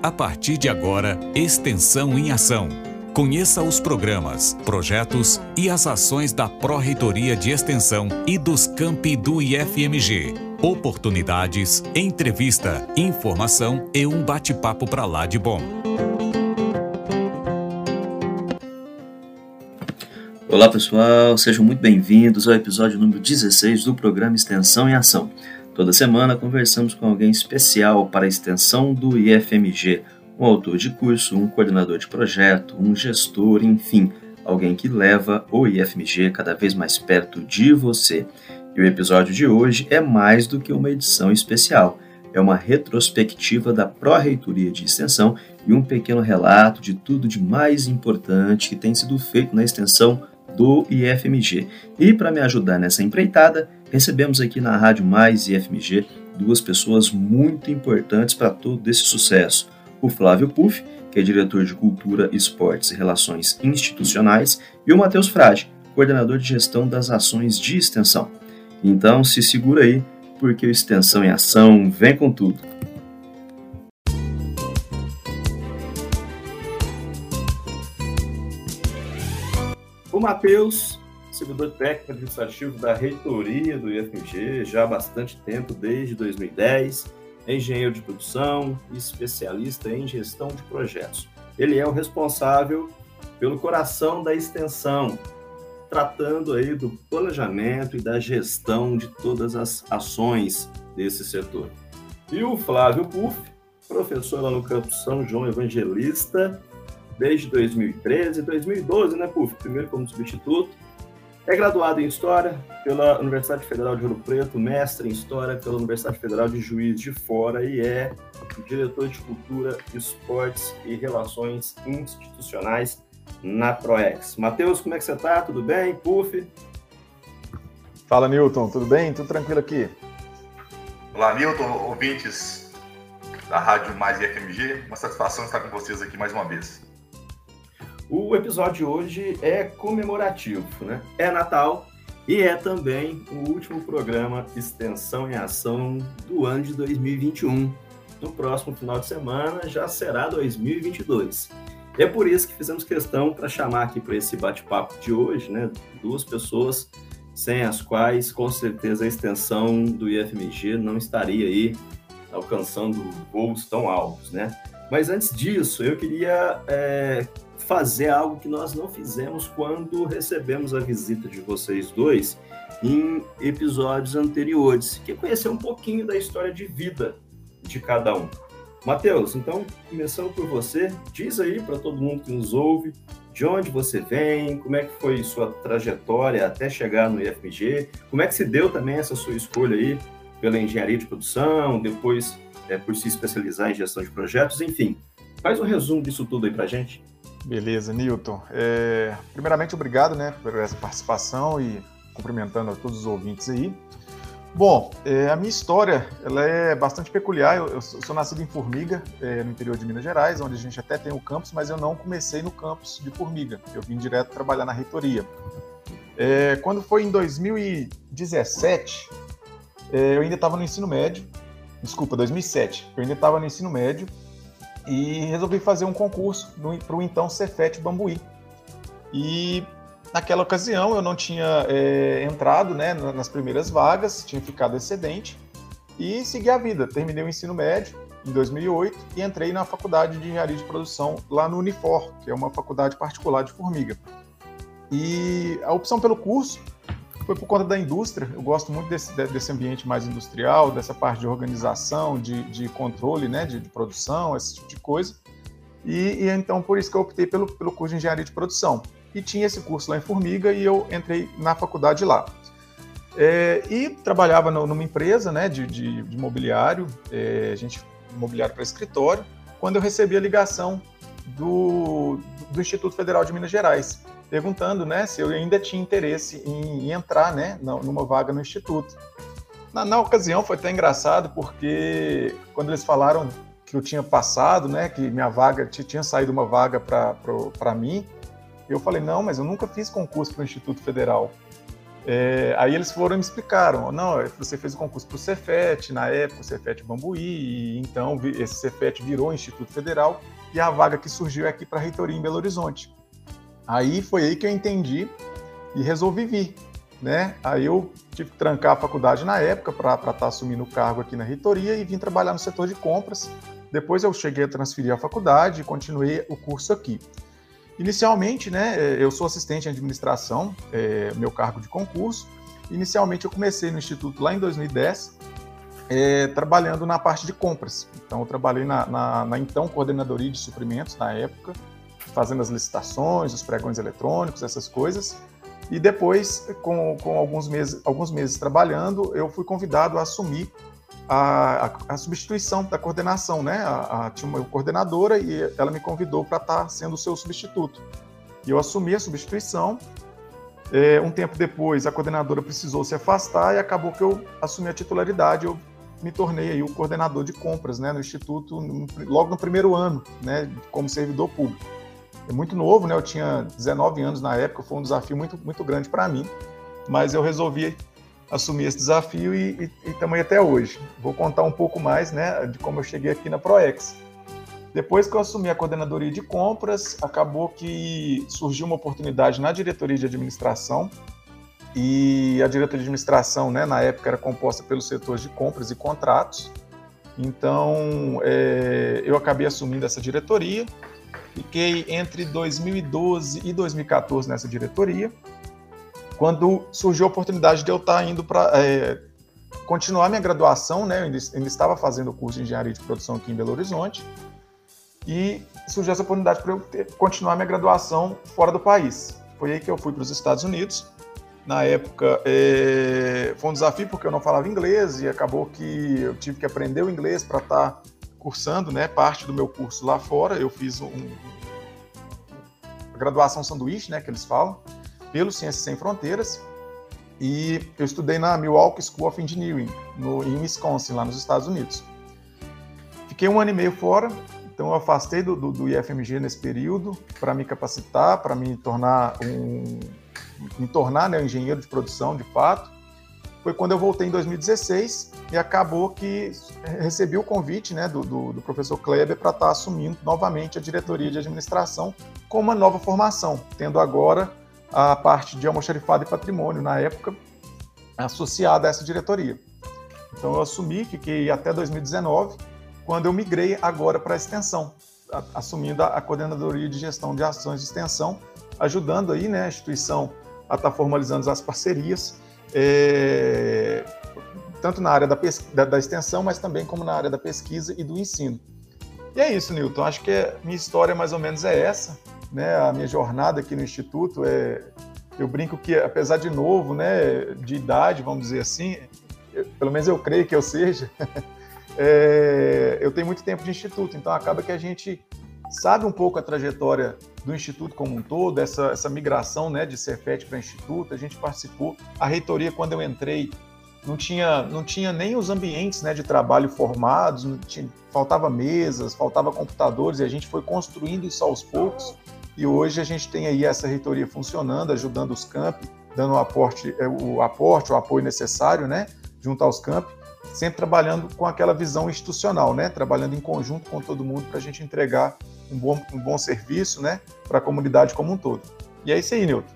A partir de agora, Extensão em Ação. Conheça os programas, projetos e as ações da Pró-Reitoria de Extensão e dos campi do IFMG. Oportunidades, entrevista, informação e um bate-papo para lá de bom. Olá pessoal, sejam muito bem-vindos ao episódio número 16 do programa Extensão em Ação. Toda semana conversamos com alguém especial para a extensão do IFMG, um autor de curso, um coordenador de projeto, um gestor, enfim, alguém que leva o IFMG cada vez mais perto de você. E o episódio de hoje é mais do que uma edição especial. É uma retrospectiva da Pró-Reitoria de Extensão e um pequeno relato de tudo de mais importante que tem sido feito na extensão do IFMG. E para me ajudar nessa empreitada, recebemos aqui na Rádio Mais IFMG duas pessoas muito importantes para todo esse sucesso. O Flávio Puff, que é diretor de Cultura, Esportes e Relações Institucionais, e o Matheus Frade, coordenador de gestão das ações de extensão. Então se segura aí, porque o Extensão em Ação vem com tudo. O Matheus, servidor técnico administrativo da reitoria do IFMG já há bastante tempo, desde 2010, é engenheiro de produção e especialista em gestão de projetos. Ele é o responsável pelo coração da extensão, tratando aí do planejamento e da gestão de todas as ações desse setor. E o Flávio Puff, professor lá no campus São João Evangelista, desde 2013, 2012, né, Puf? Primeiro como substituto. É graduado em História pela Universidade Federal de Ouro Preto, mestre em História pela Universidade Federal de Juiz de Fora e é diretor de Cultura, Esportes e Relações Institucionais na ProEx. Matheus, como é que você está? Tudo bem? Puf? Fala, Newton. Tudo bem? Tudo tranquilo aqui? Olá, Newton, ouvintes da Rádio Mais IFMG. Uma satisfação estar com vocês aqui mais uma vez. O episódio de hoje é comemorativo, né? É Natal e é também o último programa Extensão em Ação do ano de 2021. No próximo final de semana já será 2022. É por isso que fizemos questão para chamar aqui para esse bate-papo de hoje, né? Duas pessoas sem as quais, com certeza, a extensão do IFMG não estaria aí alcançando voos tão altos, né? Mas antes disso, eu queria é, fazer algo que nós não fizemos quando recebemos a visita de vocês dois em episódios anteriores, que é conhecer um pouquinho da história de vida de cada um. Matheus, então, começando por você, diz aí para todo mundo que nos ouve de onde você vem, como é que foi sua trajetória até chegar no IFMG, como é que se deu também essa sua escolha aí pela engenharia de produção, depois é, por se especializar em gestão de projetos, enfim. Faz um resumo disso tudo aí para gente. Beleza, Newton. É, primeiramente, obrigado né, por essa participação e cumprimentando a todos os ouvintes aí. Bom, é, a minha história ela é bastante peculiar. Eu, eu sou nascido em Formiga, é, no interior de Minas Gerais, onde a gente até tem o campus, mas eu não comecei no campus de Formiga. Eu vim direto trabalhar na reitoria. É, quando foi em 2017, é, eu ainda estava no ensino médio. Desculpa, 2007. Eu ainda estava no ensino médio e resolvi fazer um concurso para o então Cefet Bambuí. E naquela ocasião eu não tinha é, entrado né, nas primeiras vagas, tinha ficado excedente e segui a vida. Terminei o ensino médio em 2008 e entrei na faculdade de engenharia de produção lá no Unifor, que é uma faculdade particular de Formiga. E a opção pelo curso foi por conta da indústria. Eu gosto muito desse, desse ambiente mais industrial, dessa parte de organização, de, de controle, né, de, de, produção, esse tipo de coisa. E, e, então por isso que eu optei pelo, pelo curso de engenharia de produção. E tinha esse curso lá em Formiga e eu entrei na faculdade lá. É, e trabalhava no, numa empresa né, de, de, de mobiliário, é, a gente mobiliário para escritório, quando eu recebi a ligação do, do Instituto Federal de Minas Gerais, perguntando né, se eu ainda tinha interesse em, em entrar né, numa vaga no Instituto. Na, na, ocasião foi até engraçado, porque quando eles falaram que eu tinha passado, né, que minha vaga, tinha saído uma vaga para mim, eu falei, não, mas eu nunca fiz concurso para o Instituto Federal. É, aí eles foram e me explicaram, não, você fez o concurso para o Cefet, na época o Cefet Bambuí, e então esse Cefet virou Instituto Federal, e a vaga que surgiu é aqui para a reitoria em Belo Horizonte. Aí foi aí que eu entendi e resolvi vir, né? Aí eu tive que trancar a faculdade na época para estar tá assumindo o cargo aqui na reitoria e vim trabalhar no setor de compras. Depois eu cheguei a transferir a faculdade e continuei o curso aqui. Inicialmente, né, é, eu sou assistente em administração, é, meu cargo de concurso. Inicialmente eu comecei no Instituto lá em 2010, é, trabalhando na parte de compras. Então eu trabalhei na, na, na, então coordenadoria de suprimentos na época, fazendo as licitações, os pregões eletrônicos, essas coisas. E depois, com, com alguns, meses, alguns meses trabalhando, eu fui convidado a assumir a, a, a, substituição da coordenação, né? A, a, tinha uma coordenadora e ela me convidou para estar tá sendo o seu substituto. E eu assumi a substituição. É, um tempo depois, a coordenadora precisou se afastar e acabou que eu assumi a titularidade. Eu me tornei aí o coordenador de compras, né? No instituto, no, logo no primeiro ano, né? Como servidor público. É muito novo, né? Eu tinha 19 anos na época, foi um desafio muito, muito grande para mim. Mas eu resolvi assumir esse desafio e aí até hoje. Vou contar um pouco mais né, de como eu cheguei aqui na ProEx. Depois que eu assumi a coordenadoria de compras, acabou que surgiu uma oportunidade na diretoria de administração. E a diretoria de administração, né, na época, era composta pelos setores de compras e contratos. Então, é, eu acabei assumindo essa diretoria. Fiquei entre 2012 e 2014 nessa diretoria quando surgiu a oportunidade de eu estar indo para é, continuar minha graduação, né? Eu ainda, ainda, estava fazendo o curso de engenharia de produção aqui em Belo Horizonte e surgiu essa oportunidade para eu ter, continuar minha graduação fora do país. Foi aí que eu fui para os Estados Unidos. Na época é, foi um desafio porque eu não falava inglês e acabou que eu tive que aprender o inglês para estar tá cursando, né? Parte do meu curso lá fora. Eu fiz um, a graduação sanduíche, né? Que eles falam pelo Ciências Sem Fronteiras e eu estudei na Milwaukee School of Engineering, no, em Wisconsin, lá nos Estados Unidos. Fiquei um ano e meio fora, então eu afastei do, do, do IFMG nesse período para me capacitar, para me tornar um me tornar né, um engenheiro de produção de fato. Foi quando eu voltei em 2016 e acabou que recebi o convite né, do, do, do professor Kleber para estar assumindo novamente a diretoria de administração com uma nova formação, tendo agora a parte de almoxarifado e patrimônio, na época, associada a essa diretoria. Então eu assumi, fiquei até 2019, quando eu migrei agora para a extensão, assumindo a coordenadoria de gestão de ações de extensão, ajudando aí né, a instituição a estar tá formalizando as parcerias, é, tanto na área da, da, da, extensão, mas também como na área da pesquisa e do ensino. E é isso, Newton. Acho que a minha história mais ou menos é essa né, a minha jornada aqui no Instituto é, eu brinco que apesar de novo, né, de idade, vamos dizer assim, eu, pelo menos eu creio que eu seja, é, eu tenho muito tempo de Instituto, então acaba que a gente sabe um pouco a trajetória do Instituto como um todo, essa, essa migração né, de Cefet para Instituto, a gente participou, a reitoria quando eu entrei não tinha, não tinha nem os ambientes né, de trabalho formados, tinha, faltava mesas, faltava computadores, e a gente foi construindo isso aos poucos. E hoje a gente tem aí essa reitoria funcionando, ajudando os campi, dando o aporte, é, o aporte, o apoio necessário, né, junto aos campi, sempre trabalhando com aquela visão institucional, né, trabalhando em conjunto com todo mundo para a gente entregar um bom, um bom serviço, né, para a comunidade como um todo. E é isso aí, Nilton.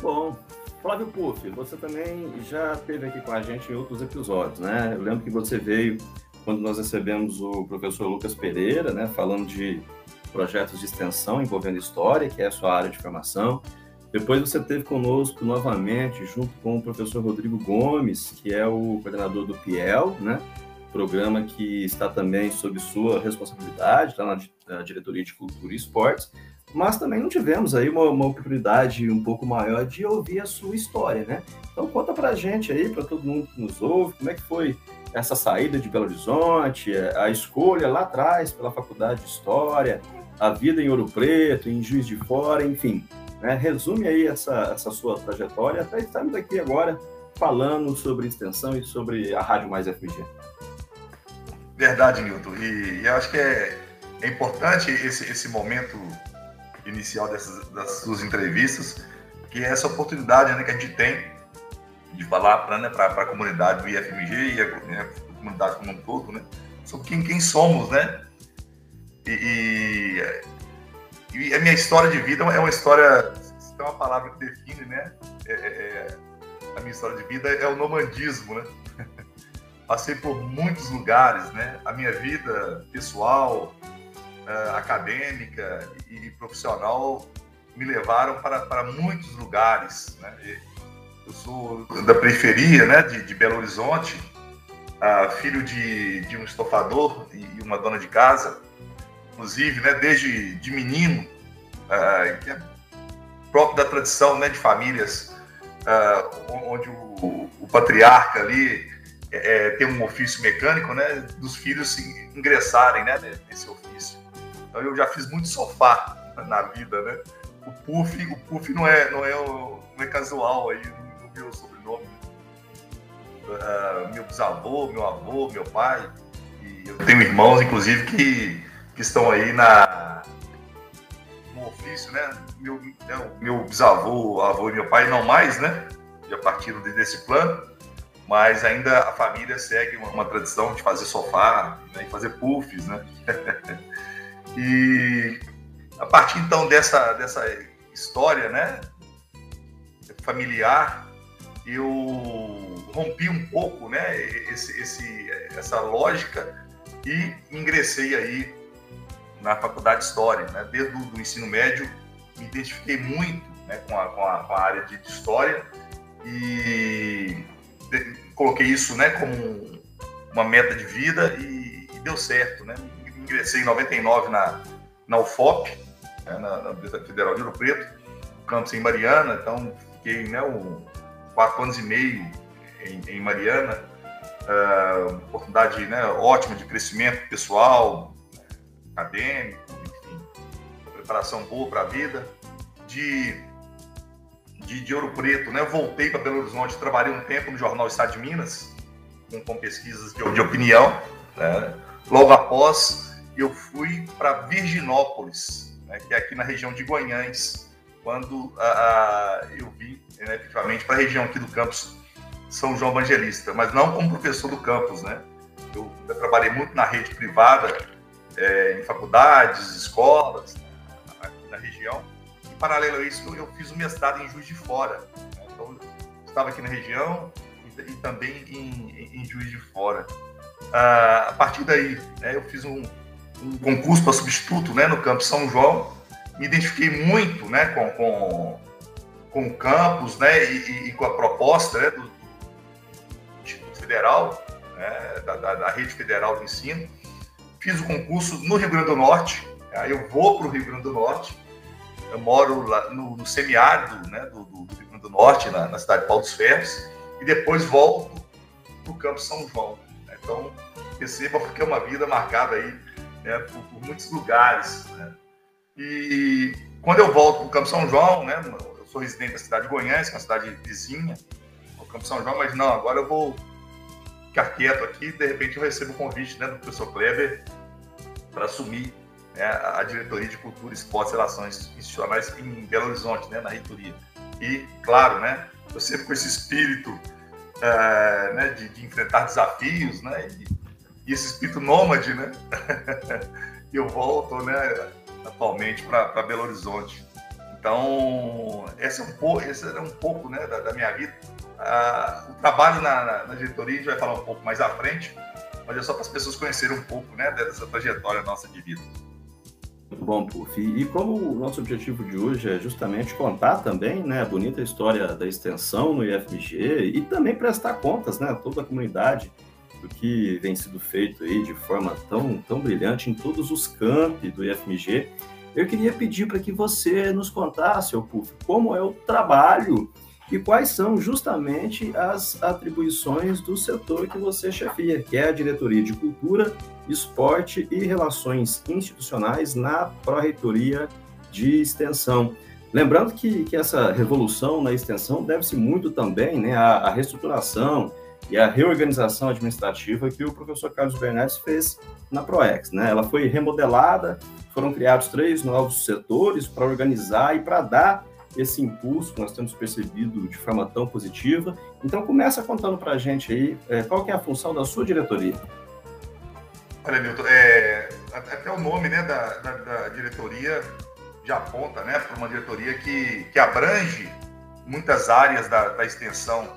Bom, Flávio Puff, você também já esteve aqui com a gente em outros episódios, né? Eu lembro que você veio quando nós recebemos o professor Lucas Pereira, né, falando de projetos de extensão envolvendo história, que é a sua área de formação. Depois você teve conosco novamente, junto com o professor Rodrigo Gomes, que é o coordenador do PIEL, né? Programa que está também sob sua responsabilidade, está na diretoria de cultura e esportes, mas também não tivemos aí uma, uma oportunidade um pouco maior de ouvir a sua história, né? Então conta para a gente aí, para todo mundo que nos ouve, como é que foi essa saída de Belo Horizonte, a escolha lá atrás pela Faculdade de História, a vida em Ouro Preto, em Juiz de Fora, enfim. Né? Resume aí essa, essa sua trajetória. Até estamos aqui agora falando sobre extensão e sobre a Rádio Mais FG. Verdade, Nilton. E, e acho que é, é importante esse, esse momento inicial dessas, das suas entrevistas, que é essa oportunidade né, que a gente tem de falar para né, a comunidade do IFMG e a, né, a, comunidade como um todo, né? Sobre quem, quem somos, né? E, e, e, a minha história de vida é uma história, se tem uma palavra que define, né? É, é, é, a minha história de vida é o nomandismo, né? Passei por muitos lugares, né? A minha vida pessoal, uh, acadêmica e profissional me levaram para, para muitos lugares, né? Eu sou da periferia, né? De, de Belo Horizonte, uh, filho de, de um estofador e uma dona de casa, inclusive, né? Desde de menino, uh, que é próprio da tradição, né? De famílias onde o, o patriarca ali é, é, tem um ofício mecânico, né, dos filhos ingressarem, né, nesse ofício. Então eu já fiz muito sofá na vida, né. O puff, o puff não é, não é, não é casual aí no meu sobrenome. Uh, meu bisavô, meu avô, meu pai, e eu tenho irmãos, inclusive, que, que estão aí na no ofício, né? Meu, né, meu bisavô, avô e meu pai não mais, né? Já partiram desse plano mas ainda a família segue uma, uma tradição de fazer sofá né, e fazer puffs, né? e a partir então dessa, dessa história, né, familiar, eu rompi um pouco, né, esse, esse, essa lógica e ingressei aí na faculdade de História, né, desde o ensino médio me identifiquei muito né, com, a, com, a, com a área de, História e coloquei isso né, como uma meta de vida e, e deu certo. Né? Ingressei em 99 na, na UFOP, né, na, Universidade Federal de Ouro Preto, campus em Mariana, então fiquei né, um, quatro anos e meio em, em Mariana, uh, oportunidade né, ótima de crescimento pessoal, acadêmico, enfim, preparação boa para a vida, de de, de Ouro Preto, né? Eu voltei para Belo Horizonte, trabalhei um tempo no Jornal Estado de Minas, com, com pesquisas de, de opinião. Né? Logo após, eu fui para Virginópolis, né? que é aqui na região de Guanhães, quando eu vim né, efetivamente para a região aqui do campus São João Evangelista, mas não como professor do campus, né? Eu, eu trabalhei muito na rede privada, é, em faculdades, escolas, né, aqui na região, paralelo a isso, eu fiz o mestrado em Juiz de Fora. Então, estava aqui na região e, e também em, em, Juiz de Fora. Ah, a partir daí, né, eu fiz um, um concurso para substituto né, no Campo São João. Me identifiquei muito né, com, com, com o campus né, e, e com a proposta né, do, do Instituto Federal, né, da, da, da Rede Federal de Ensino. Fiz o concurso no Rio Grande do Norte. Aí eu vou para o Rio Grande do Norte eu moro lá no, no semiárido né, do, do, do, Rio Grande do Norte, na, na, cidade de Paulo dos Ferros, e depois volto para o Campo São João. Né? Então, perceba porque é uma vida marcada aí né, por, por, muitos lugares. Né? E quando eu volto para o Campo São João, né, eu sou residente da cidade de Goiânia, que é uma cidade vizinha, o Campo São João, mas não, agora eu vou ficar quieto aqui, de repente eu recebo o convite né, do professor Kleber para assumir né, a diretoria de Cultura, Esportes e Relações Institucionais em Belo Horizonte, né, na reitoria. E, claro, né, eu sempre com esse espírito é, né, de, de, enfrentar desafios, né, e, e esse espírito nômade, né, eu volto, né, atualmente para Belo Horizonte. Então, esse é um pouco, esse é um pouco né, da, da minha vida. Ah, o trabalho na, na, na, diretoria a gente vai falar um pouco mais à frente, mas é só para as pessoas conhecerem um pouco né, dessa trajetória nossa de vida. Bom, Puf. E como o nosso objetivo de hoje é justamente contar também né, a bonita história da extensão no IFMG e também prestar contas né, a toda a comunidade do que vem sido feito aí de forma tão, tão brilhante em todos os campi do IFMG, eu queria pedir para que você nos contasse, Puf, como é o trabalho e quais são justamente as atribuições do setor que você chefia, que é a Diretoria de Cultura, Esporte e Relações Institucionais na Pró-Reitoria de Extensão. Lembrando que, que essa revolução na extensão deve-se muito também né, à, à reestruturação e à reorganização administrativa que o professor Carlos Bernardes fez na ProEx. Né? Ela foi remodelada, foram criados três novos setores para organizar e para dar esse impulso que nós temos percebido de forma tão positiva. Então, começa contando para a gente aí é, qual que é a função da sua diretoria. Olha, Milton, é, até o nome né, da, da, da diretoria já aponta né, para uma diretoria que, que abrange muitas áreas da, da extensão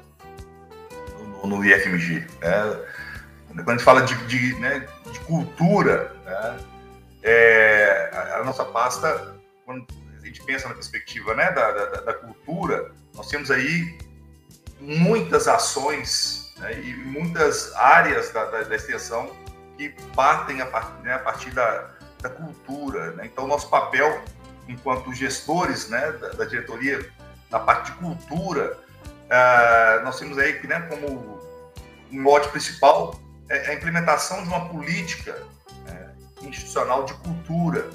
no, no IFMG. Né? Quando a gente fala de, de, né, de cultura, né, é, a, a, nossa pasta, quando gente pensa na perspectiva né, da, da, da cultura, nós temos aí muitas ações né, e muitas áreas da, da, extensão que partem a, part, né, a partir da, da cultura. Né? Então, nosso papel enquanto gestores né, da, da diretoria na parte de cultura, uh, nós temos aí né, como um mote principal é a implementação de uma política né, institucional de cultura.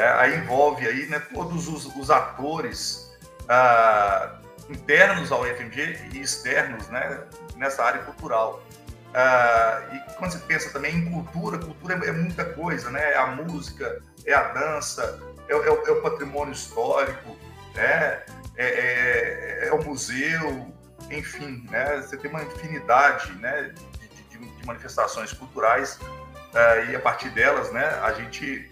É, aí envolve aí, né, todos os, os atores uh, internos ao IFMG e externos né, nessa área cultural. Uh, e quando você pensa também em cultura, cultura é, é muita coisa, né? É a música, é a dança, é, é, é o patrimônio histórico, né? É, é, é, o museu, enfim, né? Você tem uma infinidade, né? De, de, de manifestações culturais uh, e a partir delas, né? A gente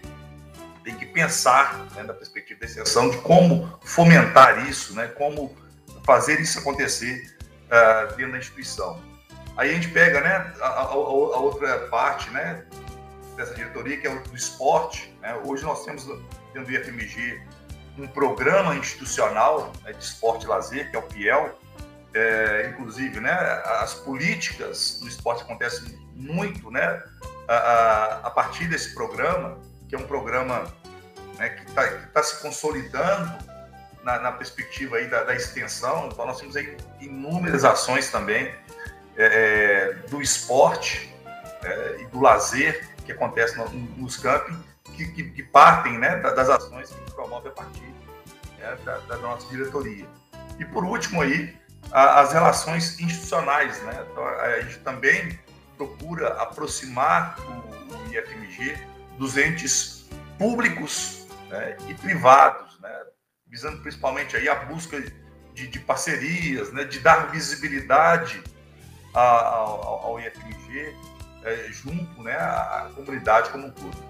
tem que pensar, né, da perspectiva da extensão, de como fomentar isso, né? Como fazer isso acontecer uh, dentro da instituição. Aí a gente pega, né? A, a, a outra parte, né? Dessa diretoria que é o do esporte. Né? Hoje nós temos dentro do IFMG um programa institucional né, de esporte e lazer, que é o PIEL. É, inclusive, né, as políticas do esporte acontecem muito né, a, a, a partir desse programa, que é um programa né, que está tá se consolidando na, na perspectiva aí da, da, extensão. Então, nós temos aí inúmeras ações também é, é do esporte é, e do lazer que acontece no, nos campos que, que, que partem né, das ações que promove a partir né, da, da, nossa diretoria. E por último aí, a, as relações institucionais. Né? Então, a gente também procura aproximar o, o IFMG dos entes públicos né, e privados, né, visando principalmente aí a busca de, de parcerias, né, de dar visibilidade ao, ao IFMG é, junto né, à comunidade como um todo.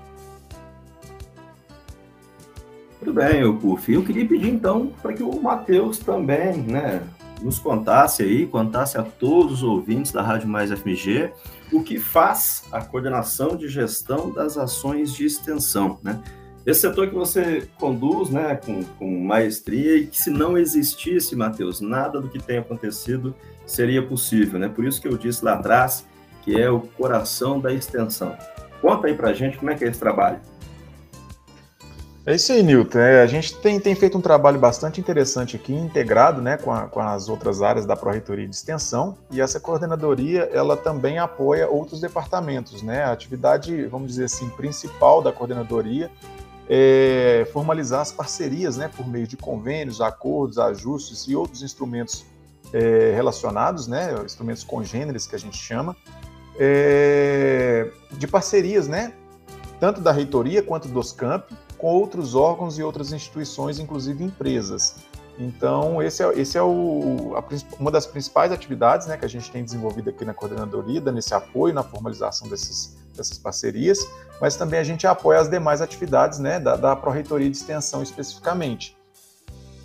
Tudo bem, Ocuf. Eu queria pedir então para que o Matheus também, né, nos contasse aí, contasse a todos os ouvintes da Rádio Mais FMG o que faz a coordenação de gestão das ações de extensão, né? Esse setor que você conduz, né, com, com maestria e que se não existisse, Matheus, nada do que tem acontecido seria possível, né? Por isso que eu disse lá atrás que é o coração da extensão. Conta aí para gente como é que é esse trabalho. É isso aí, Nilton. É, a gente tem, tem feito um trabalho bastante interessante aqui, integrado né, com, a, com as outras áreas da Pró-Reitoria de Extensão, e essa coordenadoria ela também apoia outros departamentos. Né? A atividade, vamos dizer assim, principal da coordenadoria é formalizar as parcerias né, por meio de convênios, acordos, ajustes e outros instrumentos é, relacionados, né, instrumentos congêneres que a gente chama, é, de parcerias, né, tanto da reitoria quanto dos campi, com outros órgãos e outras instituições, inclusive empresas. Então, esse é, esse é o, a, uma das principais atividades né, que a gente tem desenvolvido aqui na coordenadoria, dando esse apoio na formalização desses, dessas parcerias, mas também a gente apoia as demais atividades né, da, da Pró-Reitoria de Extensão especificamente.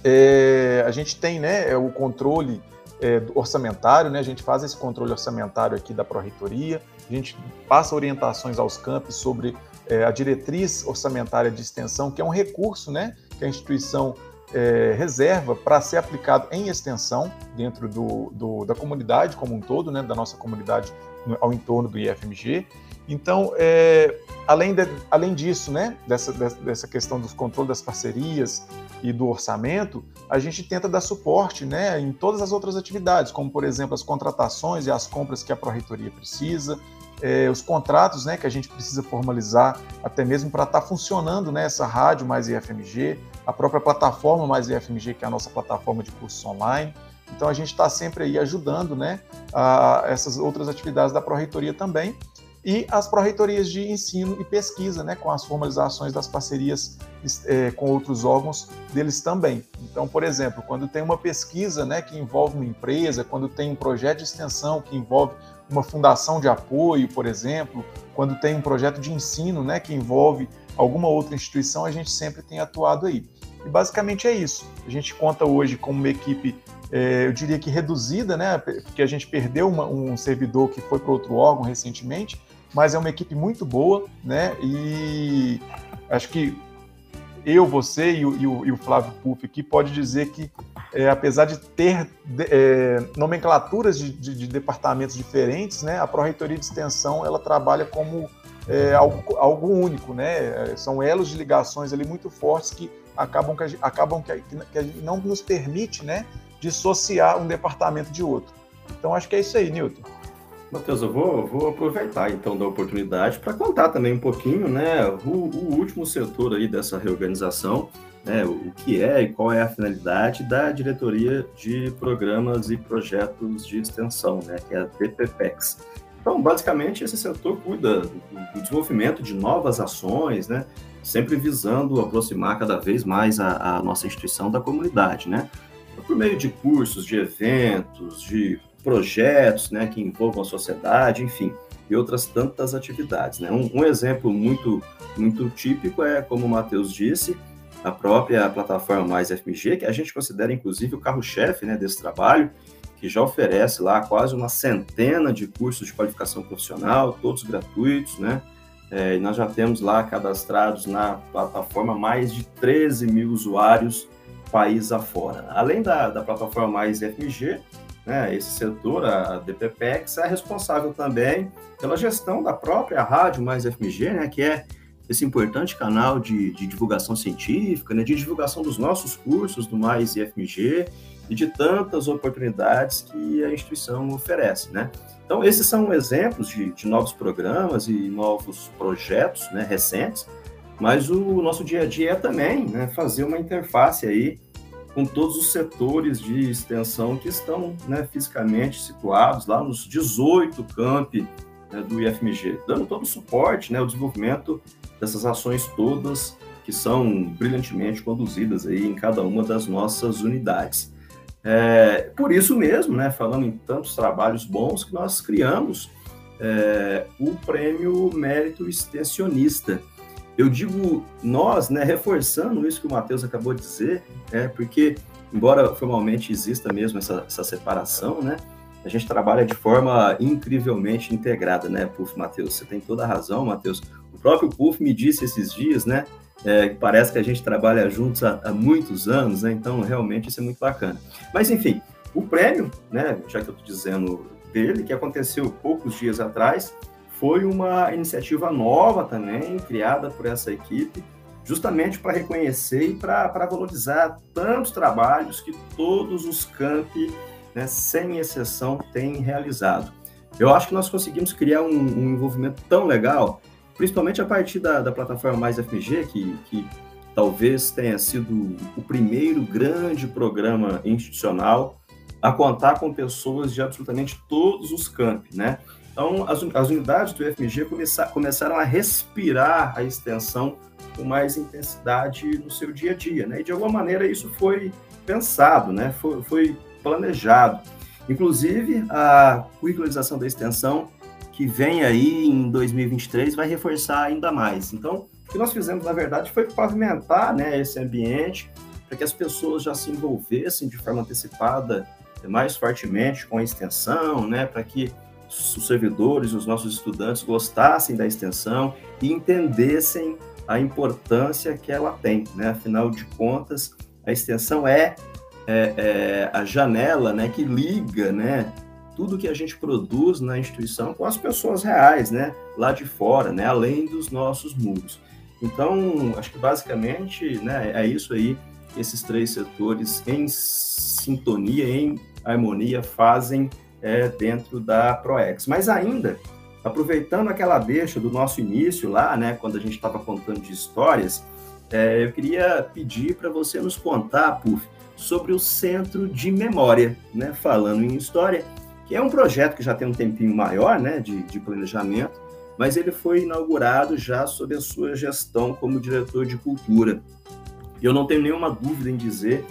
É, a gente tem né, é o controle é, orçamentário, né, a gente faz esse controle orçamentário aqui da Pró-Reitoria, a gente passa orientações aos campos sobre é, a diretriz orçamentária de extensão, que é um recurso né, que a instituição é, reserva para ser aplicado em extensão dentro do, do, da comunidade como um todo, né, da nossa comunidade ao entorno do IFMG. Então, é, além, de, além disso, né, dessa, dessa questão dos controles das parcerias e do orçamento, a gente tenta dar suporte né, em todas as outras atividades, como, por exemplo, as contratações e as compras que a Pró-Reitoria precisa, é, os contratos né, que a gente precisa formalizar, até mesmo para estar tá funcionando né, essa rádio mais IFMG, a própria plataforma mais IFMG, que é a nossa plataforma de cursos online. Então a gente está sempre aí ajudando né, a essas outras atividades da Pró-Reitoria também. e as pró-reitorias de ensino e pesquisa, né, com as formalizações das parcerias é, com outros órgãos deles também. Então, por exemplo, quando tem uma pesquisa né, que envolve uma empresa, quando tem um projeto de extensão que envolve uma fundação de apoio, por exemplo, quando tem um projeto de ensino né, que envolve alguma outra instituição, a gente sempre tem atuado aí. E basicamente é isso. A gente conta hoje com uma equipe, é, eu diria que reduzida, né, porque a gente perdeu uma, um servidor que foi para outro órgão recentemente, mas é uma equipe muito boa, né? E acho que eu, você e o, e o, e o Flávio Puff aqui pode dizer que, é, apesar de ter é, nomenclaturas de, de, de, departamentos diferentes, né, a Pró-Reitoria de Extensão ela trabalha como é, algo, algo único, né? São elos de ligações ali muito fortes que acabam que, acabam que, que não nos permite, né, dissociar um departamento de outro. Então acho que é isso aí, Newton. Matheus, eu vou, vou aproveitar então da oportunidade para contar também um pouquinho, né, o, o, último setor aí dessa reorganização, né, o que é e qual é a finalidade da diretoria de programas e projetos de extensão, né, que é a DPPEX. Então, basicamente, esse setor cuida do desenvolvimento de novas ações, né, sempre visando aproximar cada vez mais a, a nossa instituição da comunidade, né, por meio de cursos, de eventos, de projetos né, que envolvam a sociedade, enfim, e outras tantas atividades. Né? Um, um exemplo muito, muito típico é, como o Matheus disse, a própria plataforma Mais FMG, que a gente considera inclusive o carro-chefe né, desse trabalho, que já oferece lá quase uma centena de cursos de qualificação profissional, todos gratuitos, né? É, nós já temos lá cadastrados na plataforma mais de 13 mil usuários país afora. Além da, da plataforma Mais FMG, né, esse setor, a DPPEX, é responsável também pela gestão da própria Rádio Mais FMG, né, que é esse importante canal de, de divulgação científica, né, de divulgação dos nossos cursos do Mais IFMG e de tantas oportunidades que a instituição oferece, né? Então, esses são exemplos de, de novos programas e novos projetos né, recentes, mas o nosso dia a dia é também né, fazer uma interface aí com todos os setores de extensão que estão né, fisicamente situados lá nos 18 campi né, do IFMG, dando todo o suporte, né, o desenvolvimento dessas ações todas que são brilhantemente conduzidas aí em cada uma das nossas unidades. É, por isso mesmo, né, falando em tantos trabalhos bons, que nós criamos é, o Prêmio Mérito Extensionista, eu digo nós, né, reforçando isso que o Matheus acabou de dizer, é porque, embora formalmente exista mesmo essa, essa separação, né, a gente trabalha de forma incrivelmente integrada, né, Puf, Matheus? Você tem toda a razão, Matheus. O próprio Puf me disse esses dias, né, é, parece que a gente trabalha juntos há, há, muitos anos, né, então realmente isso é muito bacana. Mas, enfim, o prêmio, né, já que eu estou dizendo dele, que aconteceu poucos dias atrás, foi uma iniciativa nova também, criada por essa equipe, justamente para reconhecer e para valorizar tantos trabalhos que todos os campi, né, sem exceção, têm realizado. Eu acho que nós conseguimos criar um, um envolvimento tão legal, principalmente a partir da, da plataforma Mais FG, que, que talvez tenha sido o primeiro grande programa institucional a contar com pessoas de absolutamente todos os campi, né? Então, as, as unidades do FMG começar, começaram a respirar a extensão com mais intensidade no seu dia a dia, né? E de alguma maneira isso foi pensado, né? Foi, foi planejado. Inclusive, a curricularização da extensão que vem aí em 2023 vai reforçar ainda mais. Então, o que nós fizemos, na verdade, foi pavimentar né, esse ambiente para que as pessoas já se envolvessem de forma antecipada mais fortemente com a extensão, né, para que os servidores, os nossos estudantes gostassem da extensão e entendessem a importância que ela tem, né? Afinal de contas, a extensão é, é, é a janela, né, que liga, né, tudo que a gente produz na instituição com as pessoas reais, né, lá de fora, né, além dos nossos muros. Então, acho que basicamente, né, é isso aí. Esses três setores em sintonia, em harmonia, fazem é, dentro da ProEx. Mas ainda, aproveitando aquela deixa do nosso início lá, né, quando a gente estava contando de histórias, é, eu queria pedir para você nos contar, Puf, sobre o Centro de Memória, né, falando em história, que é um projeto que já tem um tempinho maior, né, de, de planejamento, mas ele foi inaugurado já sob a sua gestão como diretor de cultura. E eu não tenho nenhuma dúvida em dizer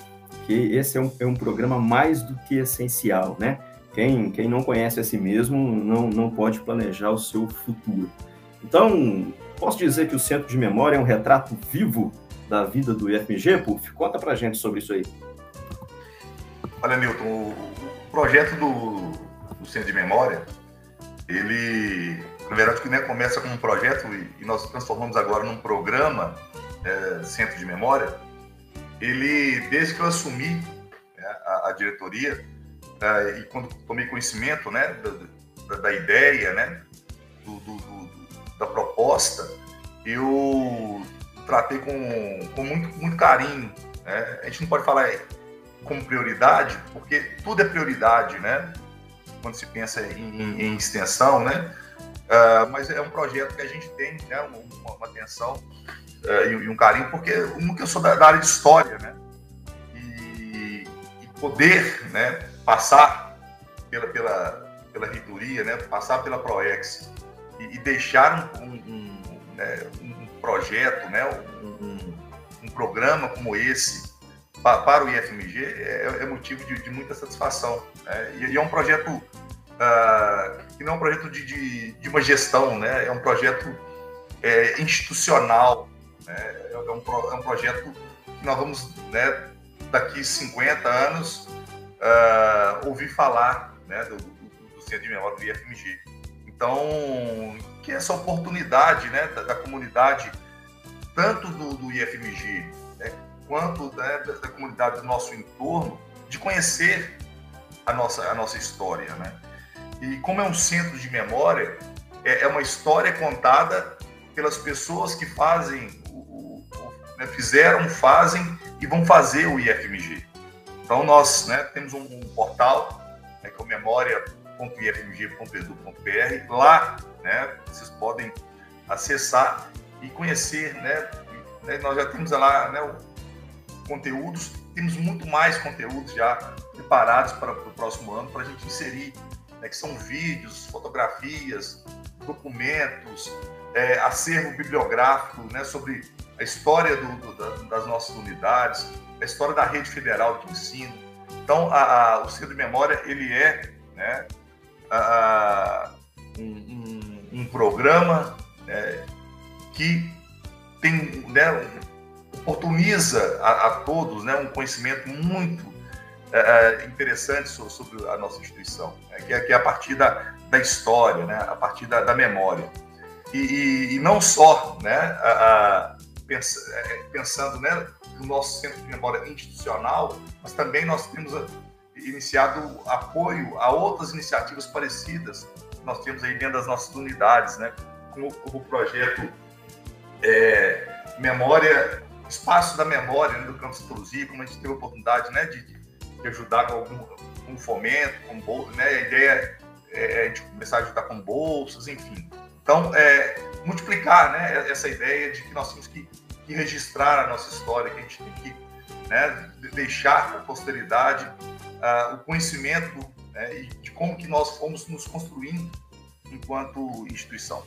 que esse é um, é um programa mais do que essencial, né? Quem, quem não conhece a si mesmo não, não pode planejar o seu futuro. Então, posso dizer que o Centro de Memória é um retrato vivo da vida do IFMG, Puf? Conta pra gente sobre isso aí. Olha, Milton, o projeto do, do Centro de Memória, ele, na verdade, né, começa como um projeto e, e nós transformamos agora num programa é, Centro de Memória. Ele, desde que eu assumi né, a, a, diretoria é, e quando tomei conhecimento né, da, da ideia, né, do, do, do, da proposta, eu tratei com, com muito, muito carinho. Né? A gente não pode falar como prioridade, porque tudo é prioridade, né? Quando se pensa em, em extensão, né? Uh, mas é um projeto que a gente tem né? uma, uma atenção uh, e, um carinho, porque um que eu sou da, da área de história, né? E, e, poder né, passar pela, pela, pela reitoria, né? passar pela ProEx e, e deixar um, um, um, né, um projeto, né? um programa como esse para o IFMG é, é motivo de, de, muita satisfação. Né? E, é um projeto uh, que não é um projeto de, de, de, uma gestão, né? é um projeto é, institucional, né? é, um, é um projeto que nós vamos, né, daqui 50 anos, uh, ouvir falar né, do, do, do, Centro de Memória do IFMG. Então, que essa oportunidade né, da, da comunidade, tanto do, do IFMG, quanto né, da, da, comunidade do nosso entorno, de conhecer a nossa, a nossa história. Né? E como é um centro de memória, é, é uma história contada pelas pessoas que fazem, o, o, né, fizeram, fazem e vão fazer o IFMG. Então, nós né, temos um, um portal, né, que é o memória.ifmg.edu.br. Lá, né, vocês podem acessar e conhecer, né, né nós já temos lá né, conteúdos, temos muito mais conteúdos já preparados para, para o próximo ano para a gente inserir, né, que são vídeos, fotografias, documentos, é, acervo bibliográfico né, sobre a história do, do, das nossas unidades, a história da rede federal de ensino. Então, a, a, o Centro de Memória ele é né, a, um, um, um, programa é, que tem né, oportuniza a, a todos né, um conhecimento muito é, é interessante sobre a nossa instituição, né, que, é, que é a partir da, da história, né, a partir da, da memória. E, e, e, não só né, a, a, é, pensando né, no nosso centro de memória institucional, mas também nós temos iniciado apoio a outras iniciativas parecidas nós temos aí dentro das nossas unidades, né, como, como o projeto é, Memória espaço da memória né, do Campo Santa como a gente teve a oportunidade né, de, de ajudar com algum com fomento, com bolsas, né? A ideia é, é de começar a ajudar com bolsas, enfim. Então, é, multiplicar né, essa ideia de que nós temos que, que registrar a nossa história, que a gente tem que né, deixar para a posteridade uh, o conhecimento né, de como que nós fomos nos construindo enquanto instituição.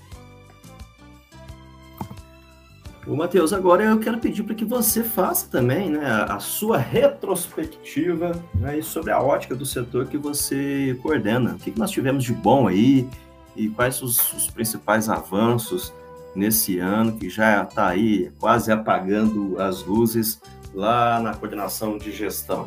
O Matheus, agora eu quero pedir para que você faça também né, a sua retrospectiva né, sobre a ótica do setor que você coordena. O que, nós tivemos de bom aí e quais os, os principais avanços nesse ano que já está aí quase apagando as luzes lá na coordenação de gestão.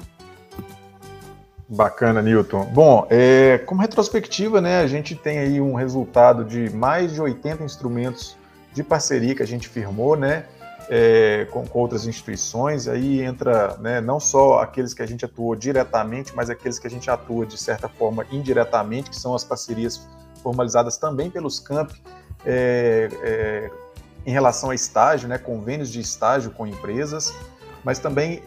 Bacana, Newton. Bom, é, como retrospectiva, né, a gente tem aí um resultado de mais de 80 instrumentos de parceria que a gente firmou, né, é, com, com, outras instituições, aí entra né, não só aqueles que a gente atuou diretamente, mas aqueles que a gente atua de certa forma indiretamente, que são as parcerias formalizadas também pelos camp é, é, em relação a estágio, né, convênios de estágio com empresas, mas também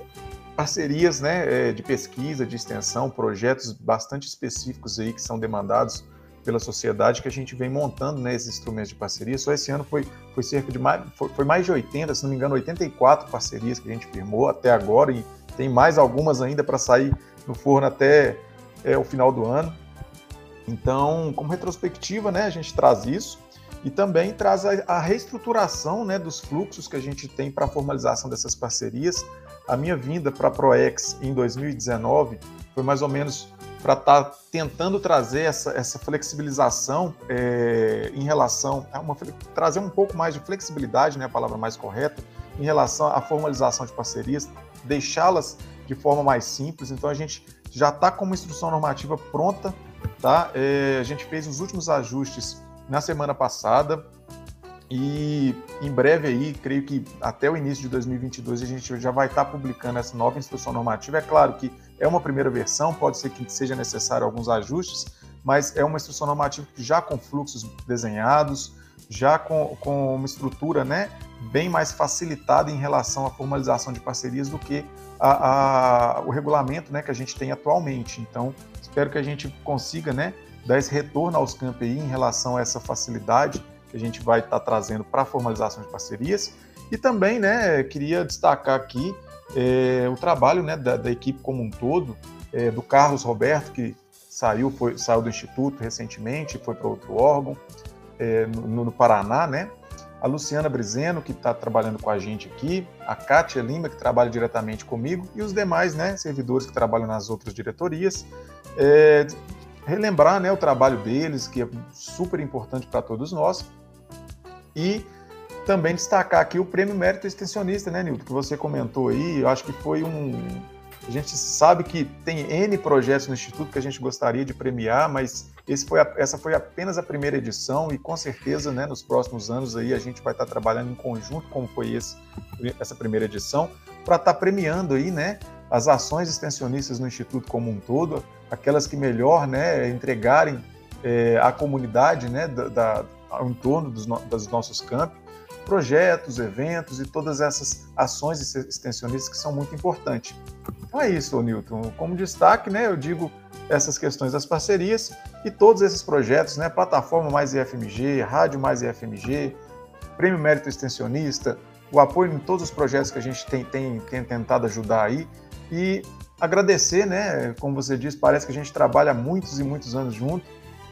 parcerias né, é, de pesquisa, de extensão, projetos bastante específicos aí que são demandados pela sociedade que a gente vem montando né, esses instrumentos de parceria. Só esse ano foi, foi cerca de mais, foi, foi, mais de 80, se não me engano, 84 parcerias que a gente firmou até agora e tem mais algumas ainda para sair no forno até é, o final do ano. Então, como retrospectiva, né, a gente traz isso. e também traz a, a reestruturação né, dos fluxos que a gente tem para a formalização dessas parcerias. A minha vinda para a ProEx em 2019 foi mais ou menos para estar tá tentando trazer essa, essa flexibilização é, em relação a uma, trazer um pouco mais de flexibilidade, né, a palavra mais correta, em relação à formalização de parcerias, deixá-las de forma mais simples. Então a gente já está com uma instrução normativa pronta, tá? É, a gente fez os últimos ajustes na semana passada e em breve aí, creio que até o início de 2022 a gente já vai estar publicando essa nova instrução normativa. É claro que é uma primeira versão, pode ser que seja necessário alguns ajustes, mas é uma instrução normativa já com fluxos desenhados, já com, com uma estrutura né, bem mais facilitada em relação à formalização de parcerias do que a, a, o regulamento né, que a gente tem atualmente. Então, espero que a gente consiga né, dar esse retorno aos campi em relação a essa facilidade que a gente vai estar tá trazendo para a formalização de parcerias. E também, né, queria destacar aqui é, o trabalho né, da, da, equipe como um todo, é, do Carlos Roberto, que saiu, foi, saiu do Instituto recentemente, foi para outro órgão, é, no, no, Paraná, né? A Luciana Brizeno, que está trabalhando com a gente aqui, a Kátia Lima, que trabalha diretamente comigo, e os demais né, servidores que trabalham nas outras diretorias. É, relembrar né, o trabalho deles, que é super importante para todos nós. E também destacar aqui o prêmio Mérito Extensionista, né, Nilton, que você comentou aí. Eu acho que foi um. A gente sabe que tem N projetos no Instituto que a gente gostaria de premiar, mas foi a, essa foi apenas a primeira edição e com certeza, né, nos próximos anos aí a gente vai estar trabalhando em conjunto, como foi esse, essa primeira edição, para estar premiando aí, né, as ações extensionistas no Instituto como um todo, aquelas que melhor, né, entregarem é, à comunidade, né, da, da ao entorno dos, no, dos nossos campos, projetos, eventos e todas essas ações extensionistas que são muito importantes. Então é isso, Newton. Como destaque, né, eu digo essas questões das parcerias e todos esses projetos, né, Plataforma Mais IFMG, Rádio Mais IFMG, Prêmio Mérito Extensionista, o apoio em todos os projetos que a gente tem, tem, tem tentado ajudar aí e agradecer, né, como você disse, parece que a gente trabalha muitos e muitos anos junto,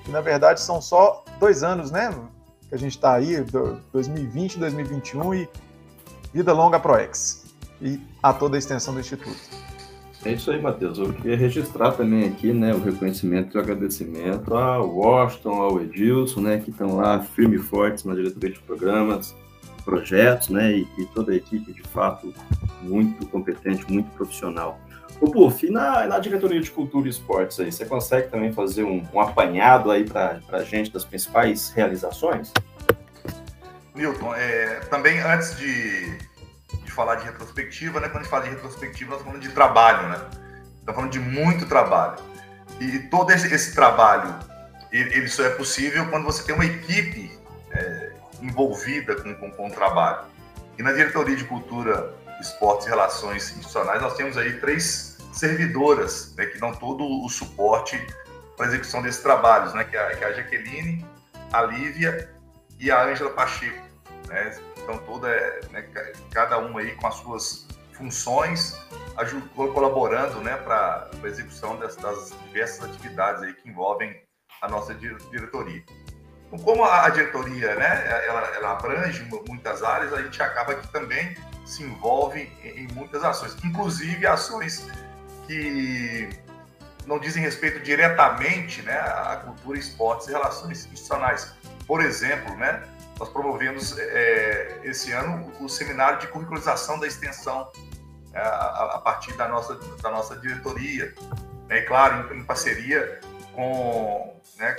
e na verdade são só dois anos, né, que a gente está aí, 2020, 2021 e vida longa ProEx e a toda a extensão do Instituto. É isso aí, Matheus. Eu queria registrar também aqui né, o reconhecimento e o agradecimento ao Washington, ao Edilson, né, que estão lá firme e fortes na diretoria de programas, projetos, né, e, e toda a equipe, de fato, muito competente, muito profissional. O Puff, e na, na diretoria de cultura e esportes aí, você consegue também fazer um, um apanhado aí para a gente das principais realizações? Milton, é, também antes de, de falar de retrospectiva, né, quando a gente fala de retrospectiva, nós falando de trabalho, né? Estamos falando de muito trabalho. E todo esse, esse trabalho, ele, ele, só é possível quando você tem uma equipe é, envolvida com, com, com o trabalho. E na diretoria de cultura, esportes e relações institucionais, nós temos aí três servidoras né, que dão todo o suporte para a execução desses trabalhos, né, que, é, que é a Jaqueline, a Lívia e a Ângela Pacheco. Né? Então, toda, né, cada uma aí com as suas funções, colaborando né, para a execução das, das, diversas atividades aí que envolvem a nossa diretoria. Então, como a, diretoria né, ela, ela abrange muitas áreas, a gente acaba que também se envolve em, muitas ações, inclusive ações que não dizem respeito diretamente né, à cultura, esportes e relações institucionais. Por exemplo, né, nós promovemos é, esse ano o seminário de curricularização da extensão é, a, a, partir da nossa, da nossa diretoria, né, e claro, em, em parceria com, né,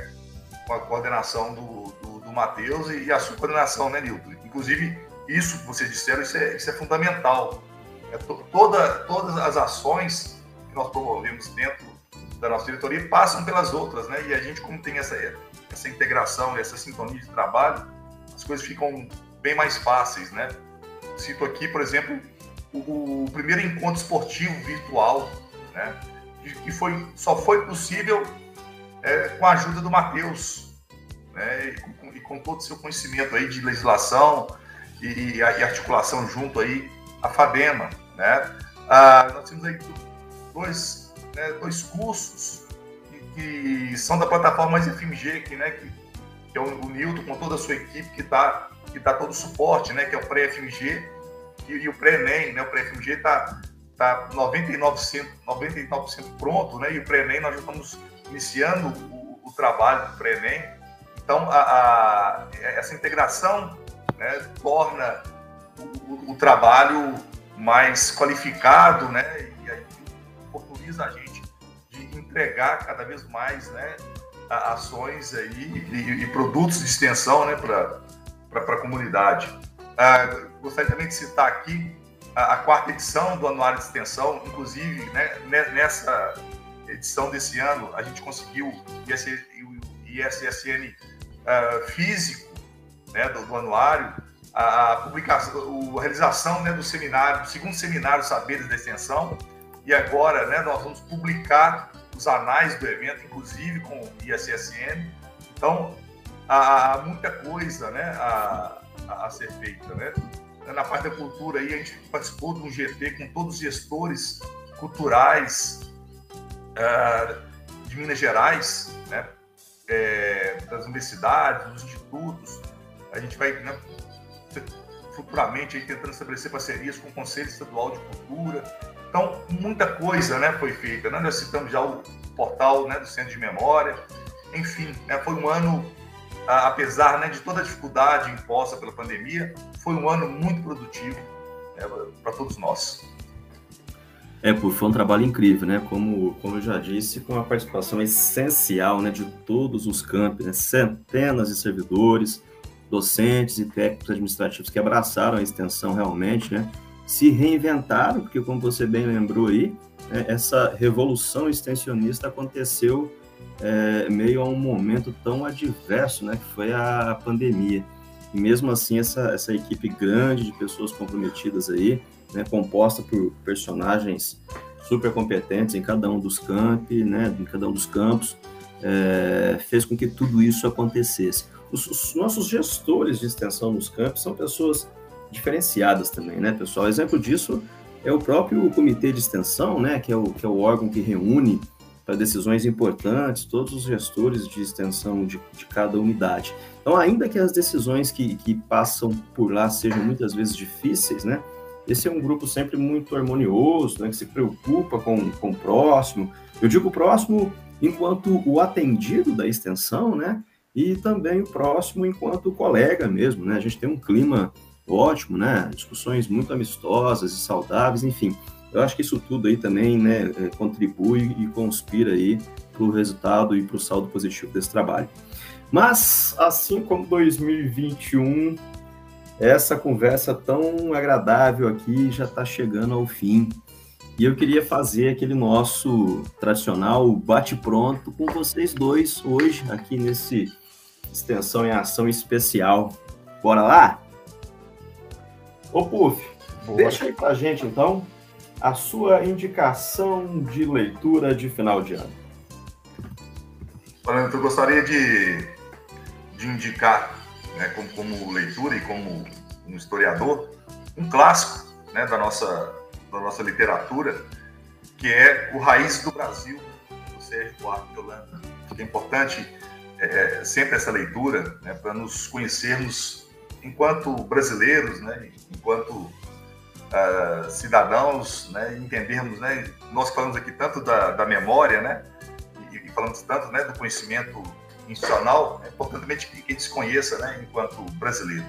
com a coordenação do, do, do Matheus e, e, a sua coordenação, né, Nilton? Inclusive, isso que vocês disseram, isso é, isso é fundamental. É, to, toda, todas as ações que nós promovemos dentro da nossa diretoria passam pelas outras, né? E a gente, como tem essa, essa integração, essa sintonia de trabalho, as coisas ficam bem mais fáceis, né? Cito aqui, por exemplo, o, o primeiro encontro esportivo virtual, né? Que foi, só foi possível é, com a ajuda do Matheus, né? E com, e com, todo o seu conhecimento aí de legislação e, e, articulação junto aí à FABEMA, né? Ah, nós temos aí dois, né, dois cursos que, que, são da plataforma FMG, que, né, que que é o, o Nilton com toda a sua equipe que dá que dá todo o suporte, né, que é o pré-FMG e, e, o pré-ENEM, né, o pré-FMG está tá 99%, 99% pronto, né, e o pré-ENEM nós já estamos iniciando o, o trabalho do pré-ENEM. Então, a, a, essa integração né, torna o, o, trabalho mais qualificado, né, e aí oportuniza a gente de entregar cada vez mais, né, ações aí e, e produtos de extensão, né, para para a comunidade. Uh, gostaria também de citar aqui a, a, quarta edição do Anuário de Extensão, inclusive né, nessa edição desse ano a gente conseguiu o ISSN uh, físico né, do, do, anuário, a, a publicação, a realização né, do seminário, do segundo seminário Saberes da Extensão, e agora né, nós vamos publicar os anais do evento, inclusive com o ISSN. Então, há, muita coisa né, a, a, ser feita. Né? Na parte da cultura, aí, a gente participou de um GT com todos os gestores culturais uh, de Minas Gerais, né? É, das universidades, dos institutos. A gente vai né, futuramente aí, tentando estabelecer parcerias com o Conselho Estadual de Cultura. Então, muita coisa né, foi feita. Né? Nós citamos já o portal né, do Centro de Memória. Enfim, né, foi um ano apesar né, de toda a dificuldade imposta pela pandemia, foi um ano muito produtivo né, para todos nós. É, foi um trabalho incrível, né? Como, como eu já disse, com a participação essencial né, de todos os campos, né? centenas de servidores, docentes e técnicos administrativos que abraçaram a extensão realmente, né? Se reinventaram, porque como você bem lembrou aí, né, essa revolução extensionista aconteceu é, meio a um momento tão adverso, né, que foi a pandemia. E mesmo assim, essa, essa equipe grande de pessoas comprometidas aí, né, composta por personagens super competentes em cada um dos campi, né, em cada um dos campos, é, fez com que tudo isso acontecesse. Os, os, nossos gestores de extensão nos campos são pessoas diferenciadas também, né, pessoal? Exemplo disso é o próprio comitê de extensão, né, que é o, que é o órgão que reúne para decisões importantes, todos os gestores de extensão de, de, cada unidade. Então, ainda que as decisões que, que passam por lá sejam muitas vezes difíceis, né? Esse é um grupo sempre muito harmonioso, né, que se preocupa com, com o próximo. Eu digo próximo enquanto o atendido da extensão, né? E também o próximo enquanto colega mesmo, né? A gente tem um clima ótimo, né? Discussões muito amistosas e saudáveis, enfim. Eu acho que isso tudo aí também né, é, contribui e conspira aí para o resultado e para o saldo positivo desse trabalho. Mas, assim como 2021, essa conversa tão agradável aqui já está chegando ao fim. E eu queria fazer aquele nosso tradicional bate-pronto com vocês dois hoje, aqui nesse Extensão em Ação especial. Bora lá? Ô, Puf, deixa aí pra gente então a sua indicação de leitura de final de ano. Eu gostaria de, de indicar, né, como, como, leitura e como um historiador, um clássico né, da, nossa, da nossa literatura, que é O Raiz do Brasil, do Sérgio Buarque de Holanda. É importante é, é, sempre essa leitura né, para nos conhecermos enquanto brasileiros, né, enquanto uh, cidadãos, né, entendermos, né, nós falamos aqui tanto da, da memória, né, e, e, falamos tanto, né, do conhecimento institucional, é importante que, a gente se conheça, né, enquanto brasileiro.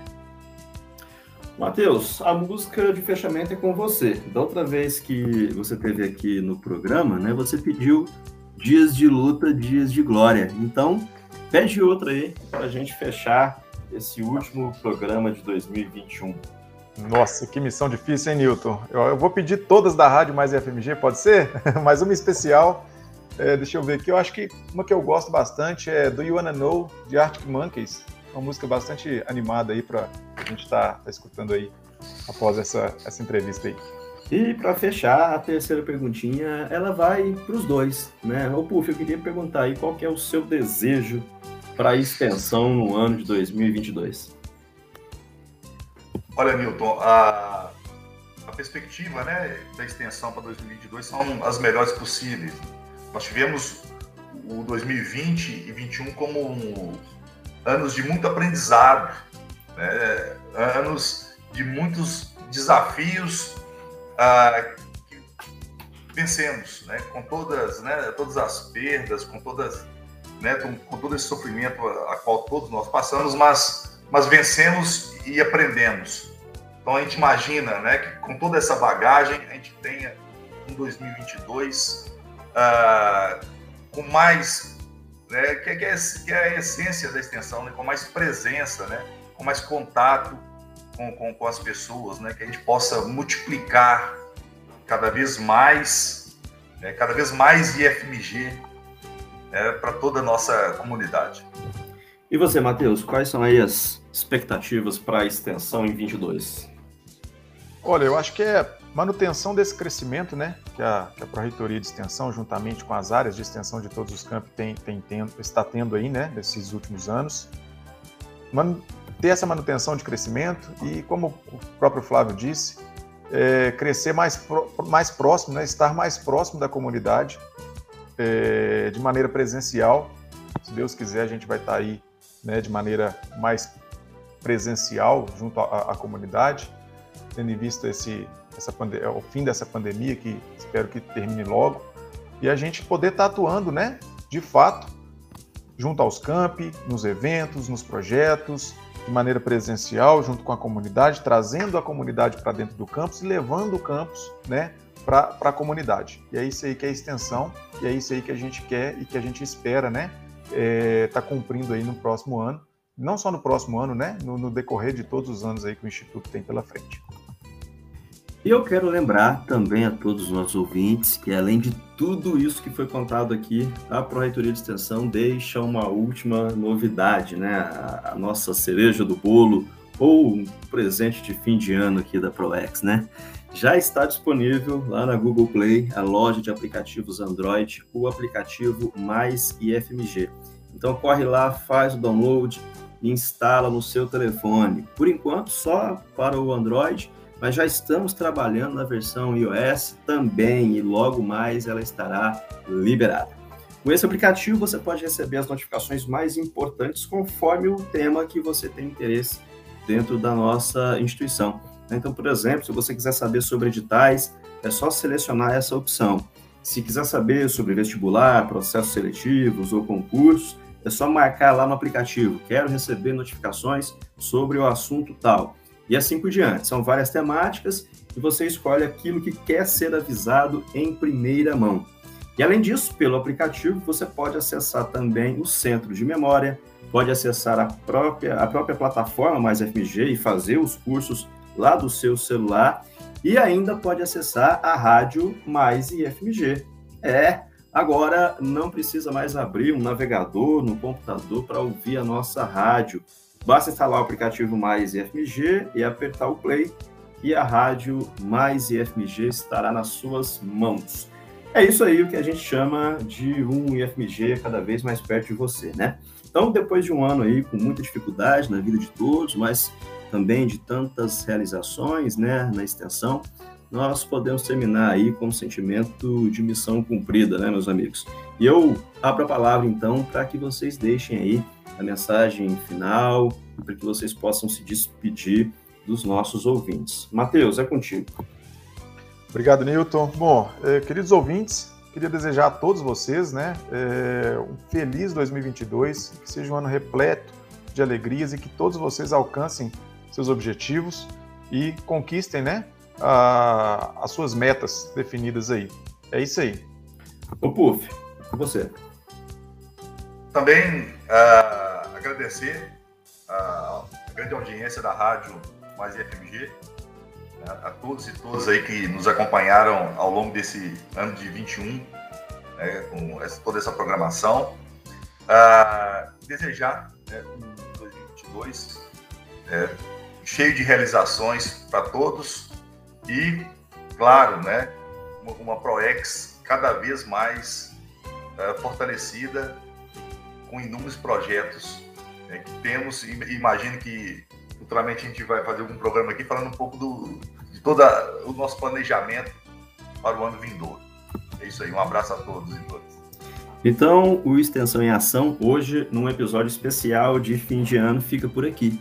Matheus, a música de fechamento é com você. Da outra vez que você teve aqui no programa, né, você pediu dias de luta, dias de glória. Então, pede outra aí para a gente fechar esse último programa de 2021. Nossa, que missão difícil, hein, Newton? Eu, eu, vou pedir todas da Rádio Mais FMG, pode ser? Mais uma especial. É, deixa eu ver aqui. Eu acho que uma que eu gosto bastante é Do You Wanna Know, de Arctic Monkeys. Uma música bastante animada aí para a gente estar tá, tá escutando aí após essa, essa entrevista aí. E para fechar, a terceira perguntinha, ela vai para os dois, né? Ô Puff, eu queria perguntar aí qual que é o seu desejo para a extensão no ano de 2022? Olha, Newton, a, a perspectiva né, da extensão para 2022 são as melhores possíveis. Nós tivemos o 2020 e 2021 como um, anos de muito aprendizado, né? anos de muitos desafios ah, que vencemos, né? com todas, né? todas as perdas, com todas, né? com, com todo esse sofrimento a, a qual todos nós passamos, mas, mas vencemos e aprendemos. Então a gente imagina, né, que com toda essa bagagem a gente tenha um 2022 uh, com mais, né, que, é, que, é, que, é, a essência da extensão, né, com mais presença, né, com mais contato com, com, com as pessoas, né, que a gente possa multiplicar cada vez mais, né, cada vez mais IFMG né, para toda a nossa comunidade. E você, Matheus, quais são aí as expectativas para a extensão em 22? Olha, eu acho que é manutenção desse crescimento, né, que a, que a Pró-Reitoria de Extensão, juntamente com as áreas de extensão de todos os campos, tem, tem tendo, está tendo aí, né, nesses últimos anos. Ter essa manutenção de crescimento e, como o próprio Flávio disse, é, crescer mais, mais próximo, né, estar mais próximo da comunidade, é, de maneira presencial. Se Deus quiser, a gente vai estar aí né, de maneira mais presencial junto à, à comunidade, tendo em vista esse, essa é o fim dessa pandemia, que espero que termine logo, e a gente poder estar atuando, né, de fato, junto aos campi, nos eventos, nos projetos, de maneira presencial, junto com a comunidade, trazendo a comunidade para dentro do campus e levando o campus, né, para a comunidade. E é isso aí que é a extensão, e é isso aí que a gente quer e que a gente espera, né, é, tá cumprindo aí no próximo ano, não só no próximo ano, né, no, no decorrer de todos os anos aí que o Instituto tem pela frente. E eu quero lembrar também a todos os nossos ouvintes que, além de tudo isso que foi contado aqui, a Proreitoria de Extensão deixa uma última novidade, né? A, nossa cereja do bolo ou um presente de fim de ano aqui da ProEx, né? Já está disponível lá na Google Play a loja de aplicativos Android, o aplicativo Mais IFMG. Então corre lá, faz o download e instala no seu telefone. Por enquanto, só para o Android mas já estamos trabalhando na versão iOS também e logo mais ela estará liberada. Com esse aplicativo você pode receber as notificações mais importantes conforme o tema que você tem interesse dentro da nossa instituição. Então, por exemplo, se você quiser saber sobre editais, é só selecionar essa opção. Se quiser saber sobre vestibular, processos seletivos ou concursos, é só marcar lá no aplicativo. Quero receber notificações sobre o assunto tal e assim por diante. São várias temáticas e você escolhe aquilo que quer ser avisado em primeira mão. E além disso, pelo aplicativo, você pode acessar também o centro de memória, pode acessar a própria, a própria plataforma Mais FMG e fazer os cursos lá do seu celular e ainda pode acessar a rádio Mais IFMG. É, agora não precisa mais abrir um navegador no computador para ouvir a nossa rádio. Basta instalar o aplicativo Mais IFMG e apertar o play e a rádio Mais IFMG estará nas suas mãos. É isso aí o que a gente chama de um IFMG cada vez mais perto de você, né? Então, depois de um ano aí com muita dificuldade na vida de todos, mas também de tantas realizações, né, na extensão, nós podemos terminar aí com um sentimento de missão cumprida, né, meus amigos? E eu abro a palavra então para que vocês deixem aí a mensagem final para que vocês possam se despedir dos nossos ouvintes. Matheus, é contigo. Obrigado, Newton. Bom, eh, queridos ouvintes, queria desejar a todos vocês né, eh, um feliz 2022, que seja um ano repleto de alegrias e que todos vocês alcancem seus objetivos e conquistem né, a, as suas metas definidas aí. É isso aí. O Puf, você. Também uh, agradecer a, a, grande audiência da rádio Mais FMG, né, a todos e todas aí que nos acompanharam ao longo desse ano de 21, né, com essa, toda essa programação. Uh, desejar né, um 2022 é, cheio de realizações para todos e, claro, né, uma, uma ProEx cada vez mais uh, fortalecida com inúmeros projetos né, que temos. Imagino que futuramente a gente vai fazer algum programa aqui falando um pouco do, de todo o nosso planejamento para o ano vindouro. É isso aí, um abraço a todos e todas. Então, o Extensão em Ação, hoje, num episódio especial de fim de ano, fica por aqui.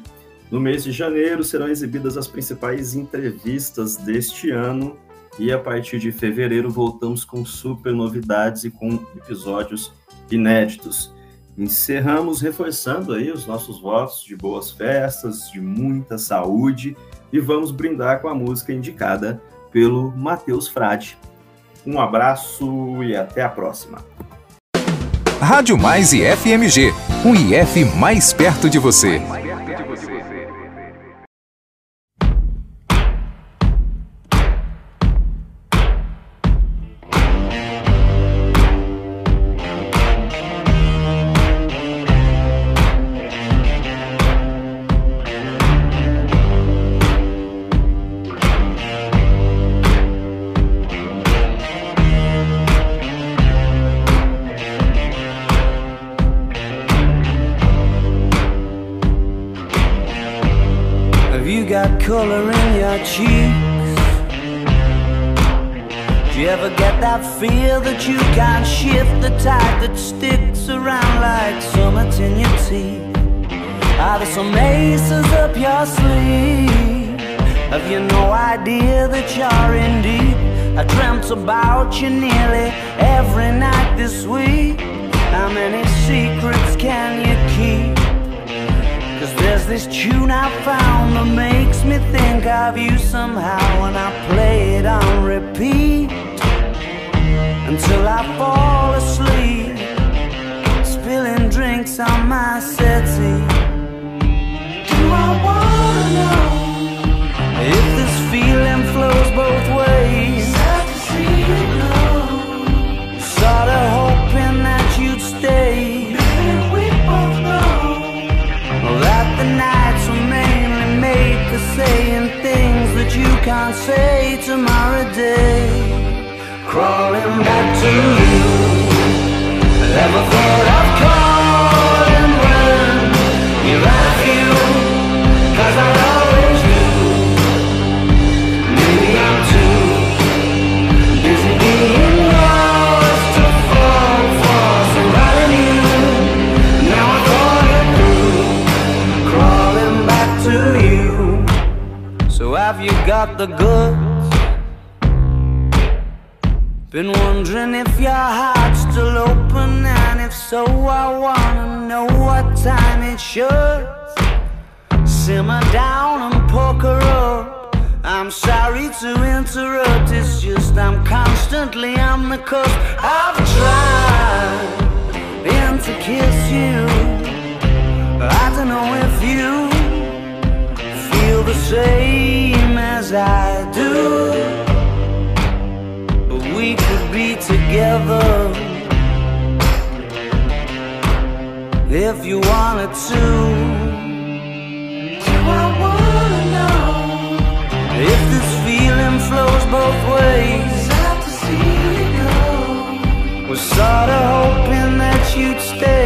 No mês de janeiro serão exibidas as principais entrevistas deste ano e a partir de fevereiro voltamos com super novidades e com episódios inéditos. Encerramos reforçando aí os nossos votos de boas festas, de muita saúde e vamos brindar com a música indicada pelo Matheus Frade. Um abraço e até a próxima. Rádio Mais e FMG, um IF mais perto de você. hoping that you'd stay.